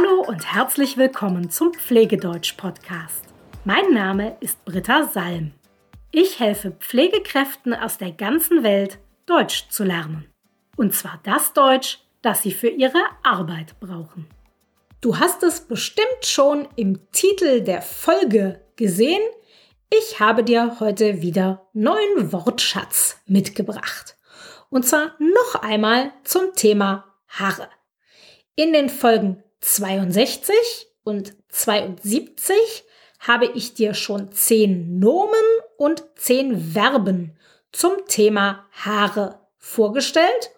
Hallo und herzlich willkommen zum Pflegedeutsch-Podcast. Mein Name ist Britta Salm. Ich helfe Pflegekräften aus der ganzen Welt, Deutsch zu lernen. Und zwar das Deutsch, das sie für ihre Arbeit brauchen. Du hast es bestimmt schon im Titel der Folge gesehen. Ich habe dir heute wieder neuen Wortschatz mitgebracht. Und zwar noch einmal zum Thema Haare. In den Folgen 62 und 72 habe ich dir schon zehn Nomen und zehn Verben zum Thema Haare vorgestellt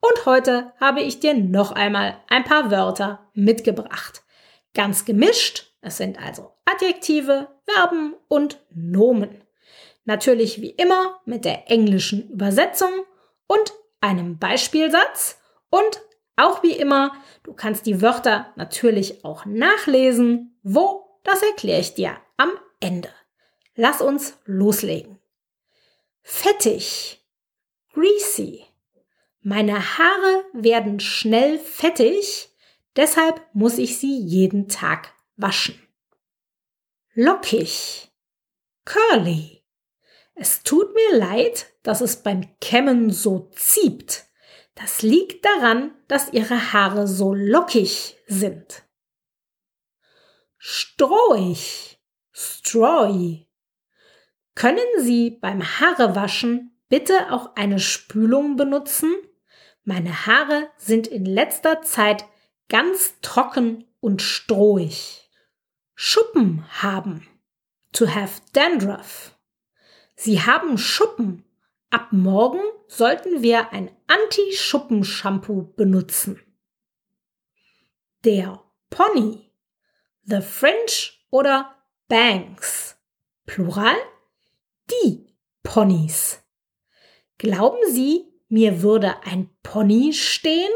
und heute habe ich dir noch einmal ein paar Wörter mitgebracht. Ganz gemischt, es sind also Adjektive, Verben und Nomen. Natürlich wie immer mit der englischen Übersetzung und einem Beispielsatz und auch wie immer, du kannst die Wörter natürlich auch nachlesen. Wo? Das erkläre ich dir am Ende. Lass uns loslegen. Fettig. Greasy. Meine Haare werden schnell fettig, deshalb muss ich sie jeden Tag waschen. Lockig. Curly. Es tut mir leid, dass es beim Kämmen so zieht. Das liegt daran, dass ihre Haare so lockig sind. Strohig, strawy. Können Sie beim Haarewaschen bitte auch eine Spülung benutzen? Meine Haare sind in letzter Zeit ganz trocken und strohig. Schuppen haben. To have dandruff. Sie haben Schuppen Ab morgen sollten wir ein Anti-Schuppen-Shampoo benutzen. Der Pony, the French oder Banks. Plural, die Ponys. Glauben Sie, mir würde ein Pony stehen?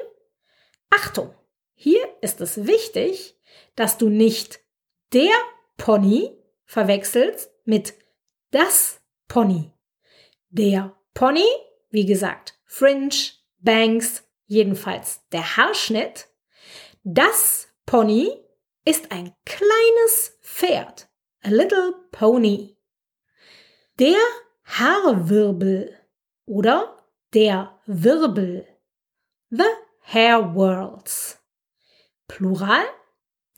Achtung, hier ist es wichtig, dass du nicht der Pony verwechselst mit das Pony. Der Pony, wie gesagt, Fringe, Bangs, jedenfalls der Haarschnitt. Das Pony ist ein kleines Pferd, a little pony. Der Haarwirbel oder der Wirbel, the hair whirls. Plural,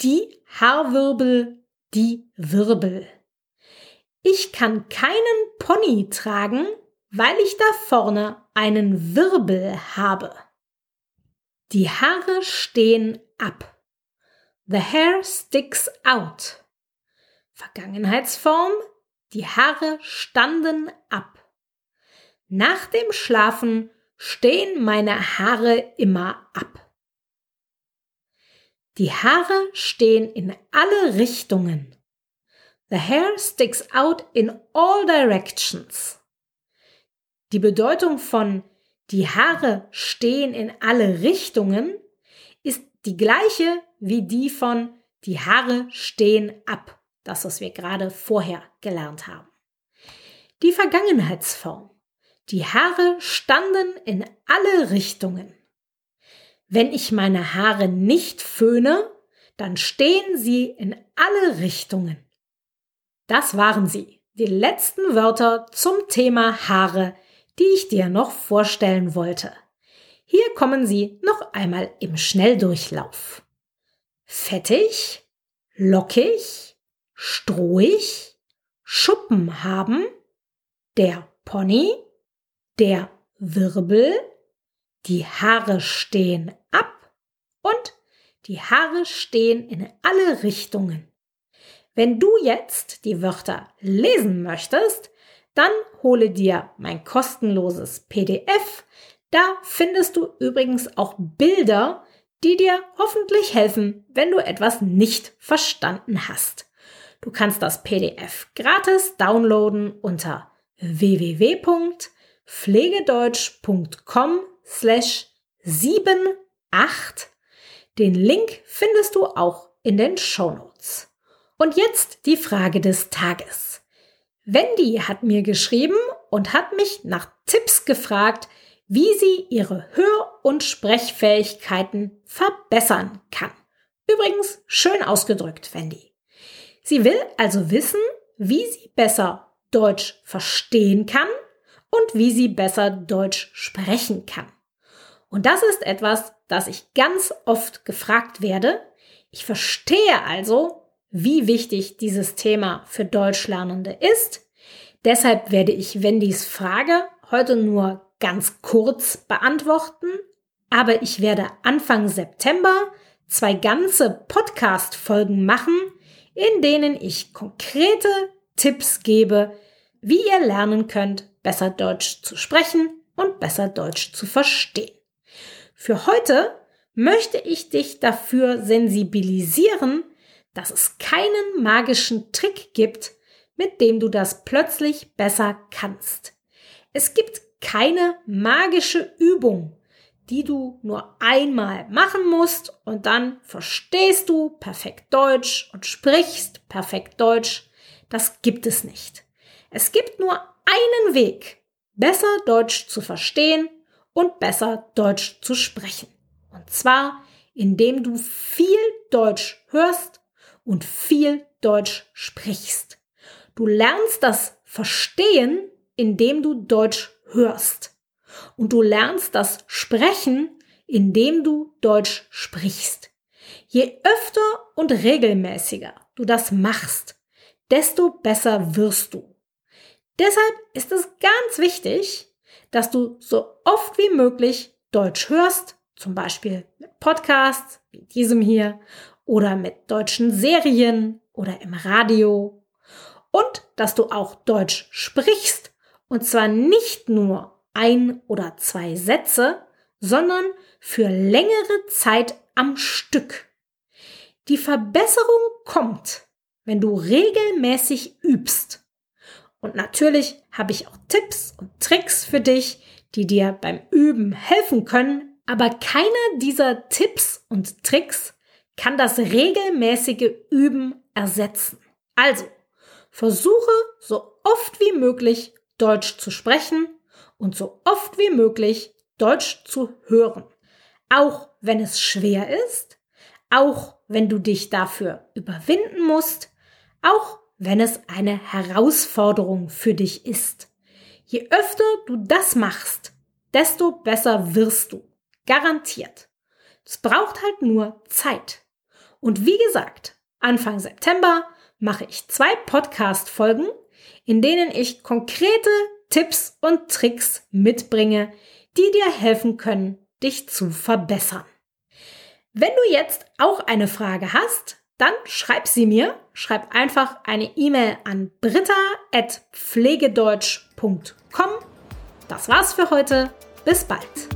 die Haarwirbel, die Wirbel. Ich kann keinen Pony tragen, weil ich da vorne einen Wirbel habe. Die Haare stehen ab. The hair sticks out. Vergangenheitsform. Die Haare standen ab. Nach dem Schlafen stehen meine Haare immer ab. Die Haare stehen in alle Richtungen. The hair sticks out in all directions. Die Bedeutung von die Haare stehen in alle Richtungen ist die gleiche wie die von die Haare stehen ab, das was wir gerade vorher gelernt haben. Die Vergangenheitsform. Die Haare standen in alle Richtungen. Wenn ich meine Haare nicht föhne, dann stehen sie in alle Richtungen. Das waren sie, die letzten Wörter zum Thema Haare die ich dir noch vorstellen wollte. Hier kommen sie noch einmal im Schnelldurchlauf. Fettig, lockig, strohig, Schuppen haben, der Pony, der Wirbel, die Haare stehen ab und die Haare stehen in alle Richtungen. Wenn du jetzt die Wörter lesen möchtest, dann hole dir mein kostenloses PDF. Da findest du übrigens auch Bilder, die dir hoffentlich helfen, wenn du etwas nicht verstanden hast. Du kannst das PDF gratis downloaden unter www.pflegedeutsch.com slash 78. Den Link findest du auch in den Show Notes. Und jetzt die Frage des Tages. Wendy hat mir geschrieben und hat mich nach Tipps gefragt, wie sie ihre Hör- und Sprechfähigkeiten verbessern kann. Übrigens schön ausgedrückt, Wendy. Sie will also wissen, wie sie besser Deutsch verstehen kann und wie sie besser Deutsch sprechen kann. Und das ist etwas, das ich ganz oft gefragt werde. Ich verstehe also, wie wichtig dieses Thema für Deutschlernende ist. Deshalb werde ich Wendys Frage heute nur ganz kurz beantworten, aber ich werde Anfang September zwei ganze Podcast-Folgen machen, in denen ich konkrete Tipps gebe, wie ihr lernen könnt, besser Deutsch zu sprechen und besser Deutsch zu verstehen. Für heute möchte ich dich dafür sensibilisieren, dass es keinen magischen Trick gibt, mit dem du das plötzlich besser kannst. Es gibt keine magische Übung, die du nur einmal machen musst und dann verstehst du perfekt Deutsch und sprichst perfekt Deutsch. Das gibt es nicht. Es gibt nur einen Weg, besser Deutsch zu verstehen und besser Deutsch zu sprechen. Und zwar, indem du viel Deutsch hörst und viel Deutsch sprichst. Du lernst das Verstehen, indem du Deutsch hörst. Und du lernst das Sprechen, indem du Deutsch sprichst. Je öfter und regelmäßiger du das machst, desto besser wirst du. Deshalb ist es ganz wichtig, dass du so oft wie möglich Deutsch hörst, zum Beispiel mit Podcasts wie diesem hier oder mit deutschen Serien oder im Radio und dass du auch Deutsch sprichst und zwar nicht nur ein oder zwei Sätze, sondern für längere Zeit am Stück. Die Verbesserung kommt, wenn du regelmäßig übst. Und natürlich habe ich auch Tipps und Tricks für dich, die dir beim Üben helfen können, aber keiner dieser Tipps und Tricks kann das regelmäßige Üben ersetzen. Also, versuche so oft wie möglich Deutsch zu sprechen und so oft wie möglich Deutsch zu hören. Auch wenn es schwer ist, auch wenn du dich dafür überwinden musst, auch wenn es eine Herausforderung für dich ist. Je öfter du das machst, desto besser wirst du. Garantiert. Es braucht halt nur Zeit. Und wie gesagt, Anfang September mache ich zwei Podcast-Folgen, in denen ich konkrete Tipps und Tricks mitbringe, die dir helfen können, dich zu verbessern. Wenn du jetzt auch eine Frage hast, dann schreib sie mir. Schreib einfach eine E-Mail an britta.pflegedeutsch.com. Das war's für heute. Bis bald.